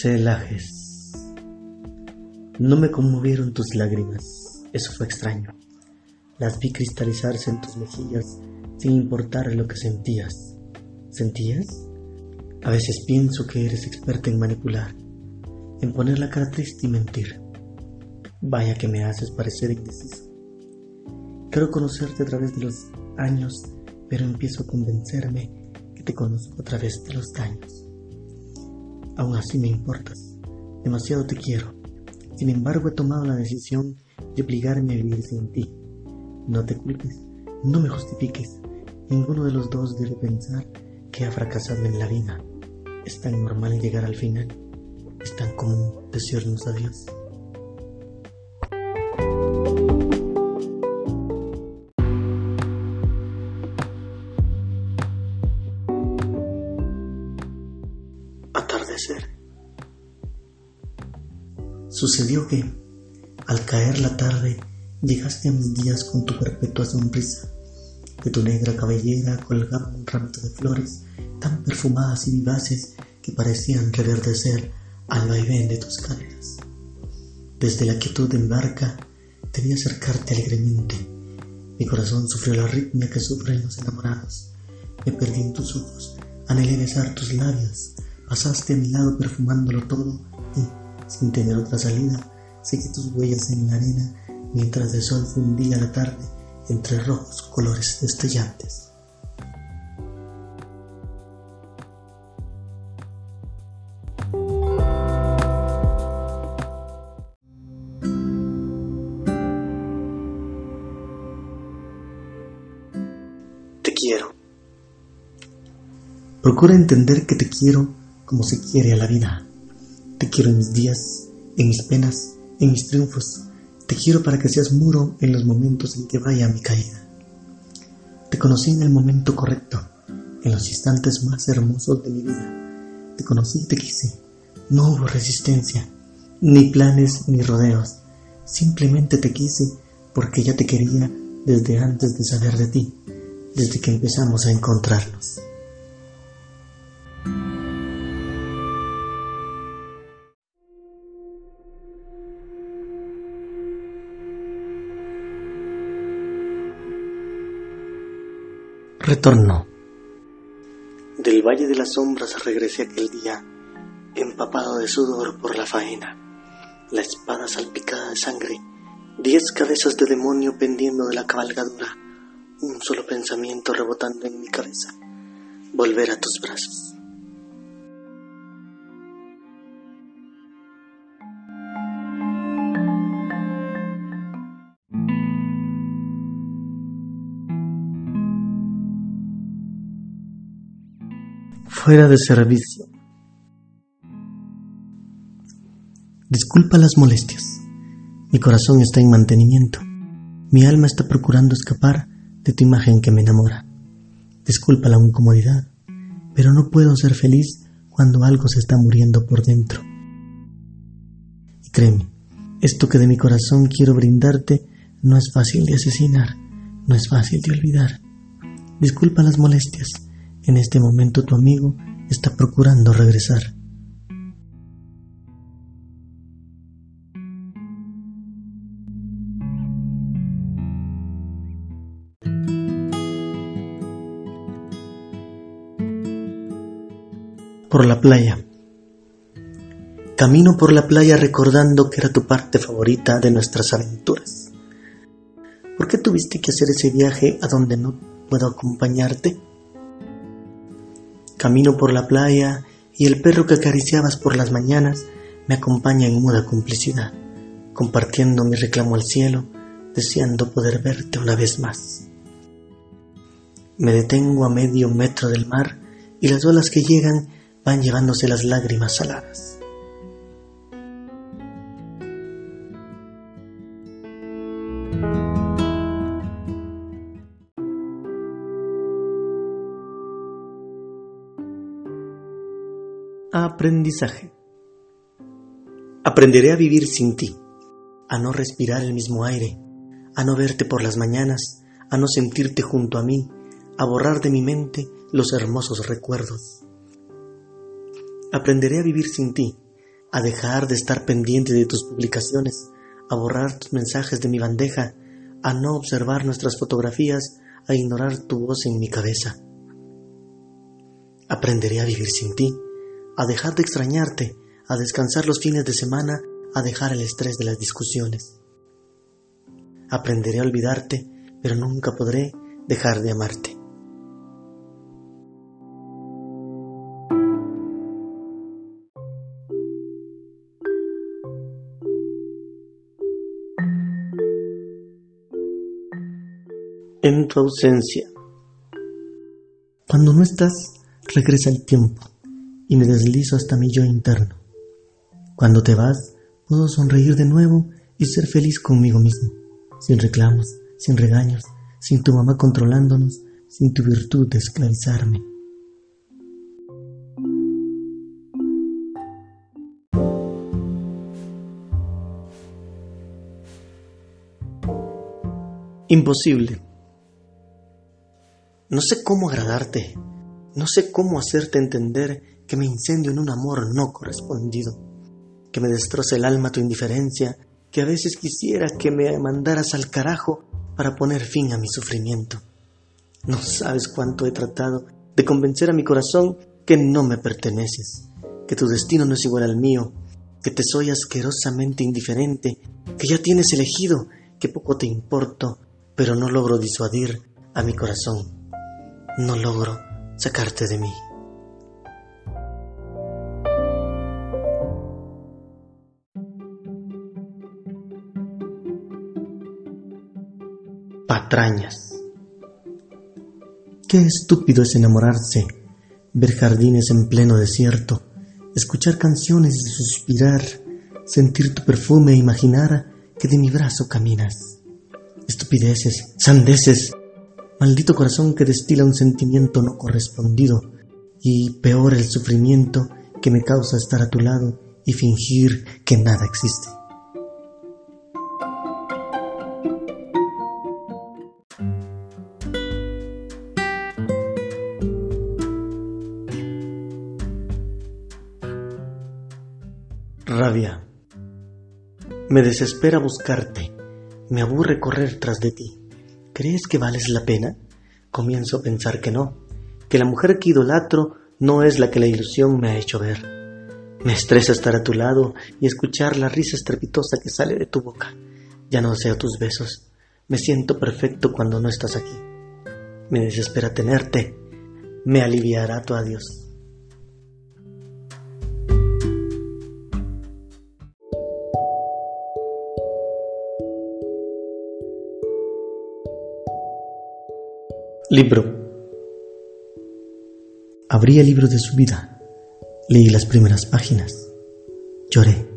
Celajes. No me conmovieron tus lágrimas, eso fue extraño. Las vi cristalizarse en tus mejillas sin importar lo que sentías. ¿Sentías? A veces pienso que eres experta en manipular, en poner la cara triste y mentir. Vaya que me haces parecer indeciso. Quiero conocerte a través de los años, pero empiezo a convencerme que te conozco a través de los daños. Aún así me importas, demasiado te quiero. Sin embargo he tomado la decisión de obligarme a vivir sin ti. No te culpes, no me justifiques. Ninguno de los dos debe pensar que ha fracasado en la vida. Es tan normal llegar al final. Es tan común decirnos adiós. Atardecer. Sucedió que, al caer la tarde, llegaste a mis días con tu perpetua sonrisa. De tu negra cabellera colgaba un ramito de flores tan perfumadas y vivaces que parecían reverdecer al vaivén de tus caderas. Desde la quietud de mi barca te vi acercarte alegremente. Mi corazón sufrió la arritmia que sufren los enamorados. Me perdí en tus ojos, anhelé besar tus labios. Pasaste a mi lado perfumándolo todo y, sin tener otra salida, seguí tus huellas en la arena mientras el sol fundía la tarde entre rojos colores destellantes. Te quiero. Procura entender que te quiero como se quiere a la vida. Te quiero en mis días, en mis penas, en mis triunfos. Te quiero para que seas muro en los momentos en que vaya mi caída. Te conocí en el momento correcto, en los instantes más hermosos de mi vida. Te conocí y te quise. No hubo resistencia, ni planes ni rodeos. Simplemente te quise porque ya te quería desde antes de saber de ti, desde que empezamos a encontrarnos. Retorno. Del Valle de las Sombras regresé aquel día, empapado de sudor por la faena, la espada salpicada de sangre, diez cabezas de demonio pendiendo de la cabalgadura, un solo pensamiento rebotando en mi cabeza, volver a tus brazos. Fuera de servicio. Disculpa las molestias. Mi corazón está en mantenimiento. Mi alma está procurando escapar de tu imagen que me enamora. Disculpa la incomodidad, pero no puedo ser feliz cuando algo se está muriendo por dentro. Y créeme, esto que de mi corazón quiero brindarte no es fácil de asesinar, no es fácil de olvidar. Disculpa las molestias en este momento tu amigo está procurando regresar. Por la playa. Camino por la playa recordando que era tu parte favorita de nuestras aventuras. ¿Por qué tuviste que hacer ese viaje a donde no puedo acompañarte? Camino por la playa y el perro que acariciabas por las mañanas me acompaña en muda complicidad, compartiendo mi reclamo al cielo, deseando poder verte una vez más. Me detengo a medio metro del mar y las olas que llegan van llevándose las lágrimas saladas. Aprendizaje. Aprenderé a vivir sin ti, a no respirar el mismo aire, a no verte por las mañanas, a no sentirte junto a mí, a borrar de mi mente los hermosos recuerdos. Aprenderé a vivir sin ti, a dejar de estar pendiente de tus publicaciones, a borrar tus mensajes de mi bandeja, a no observar nuestras fotografías, a ignorar tu voz en mi cabeza. Aprenderé a vivir sin ti, a dejar de extrañarte, a descansar los fines de semana, a dejar el estrés de las discusiones. Aprenderé a olvidarte, pero nunca podré dejar de amarte. en tu ausencia. Cuando no estás, regresa el tiempo y me deslizo hasta mi yo interno. Cuando te vas, puedo sonreír de nuevo y ser feliz conmigo mismo, sin reclamos, sin regaños, sin tu mamá controlándonos, sin tu virtud de esclavizarme. Imposible. No sé cómo agradarte, no sé cómo hacerte entender que me incendio en un amor no correspondido, que me destroce el alma tu indiferencia, que a veces quisiera que me mandaras al carajo para poner fin a mi sufrimiento. No sabes cuánto he tratado de convencer a mi corazón que no me perteneces, que tu destino no es igual al mío, que te soy asquerosamente indiferente, que ya tienes elegido, que poco te importo, pero no logro disuadir a mi corazón no logro sacarte de mí. Patrañas. Qué estúpido es enamorarse, ver jardines en pleno desierto, escuchar canciones y suspirar, sentir tu perfume e imaginar que de mi brazo caminas. Estupideces, sandeces, Maldito corazón que destila un sentimiento no correspondido y peor el sufrimiento que me causa estar a tu lado y fingir que nada existe. Me desespera buscarte, me aburre correr tras de ti. ¿Crees que vales la pena? Comienzo a pensar que no, que la mujer que idolatro no es la que la ilusión me ha hecho ver. Me estresa estar a tu lado y escuchar la risa estrepitosa que sale de tu boca. Ya no deseo tus besos. Me siento perfecto cuando no estás aquí. Me desespera tenerte. Me aliviará tu adiós. Libro. Abrí el libro de su vida. Leí las primeras páginas. Lloré.